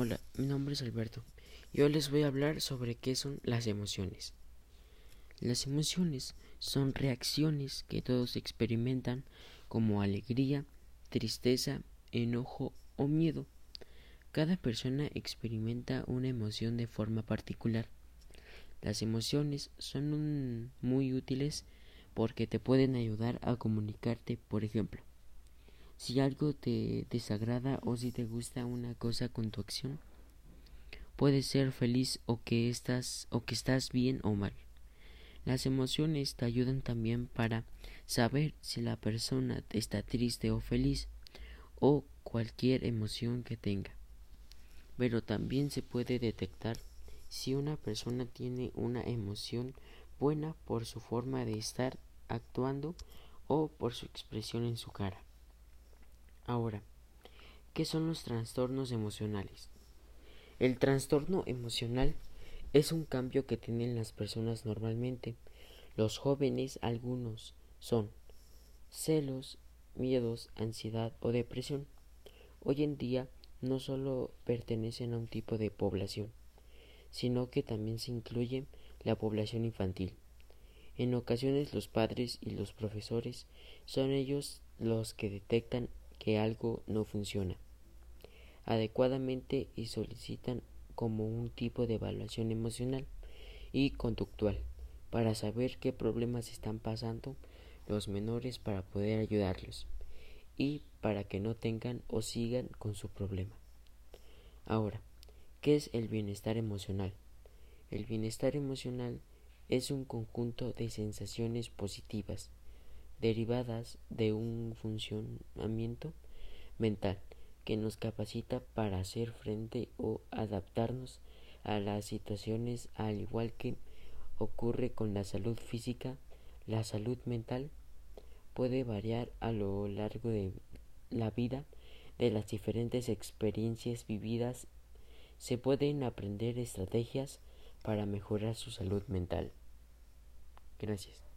Hola, mi nombre es Alberto y hoy les voy a hablar sobre qué son las emociones. Las emociones son reacciones que todos experimentan como alegría, tristeza, enojo o miedo. Cada persona experimenta una emoción de forma particular. Las emociones son muy útiles porque te pueden ayudar a comunicarte, por ejemplo. Si algo te desagrada o si te gusta una cosa con tu acción, puedes ser feliz o que estás o que estás bien o mal. Las emociones te ayudan también para saber si la persona está triste o feliz o cualquier emoción que tenga. Pero también se puede detectar si una persona tiene una emoción buena por su forma de estar actuando o por su expresión en su cara. Ahora, ¿qué son los trastornos emocionales? El trastorno emocional es un cambio que tienen las personas normalmente. Los jóvenes algunos son celos, miedos, ansiedad o depresión. Hoy en día no solo pertenecen a un tipo de población, sino que también se incluye la población infantil. En ocasiones los padres y los profesores son ellos los que detectan que algo no funciona adecuadamente y solicitan como un tipo de evaluación emocional y conductual para saber qué problemas están pasando los menores para poder ayudarlos y para que no tengan o sigan con su problema. Ahora, ¿qué es el bienestar emocional? El bienestar emocional es un conjunto de sensaciones positivas derivadas de un funcionamiento mental que nos capacita para hacer frente o adaptarnos a las situaciones al igual que ocurre con la salud física, la salud mental puede variar a lo largo de la vida de las diferentes experiencias vividas se pueden aprender estrategias para mejorar su salud mental. Gracias.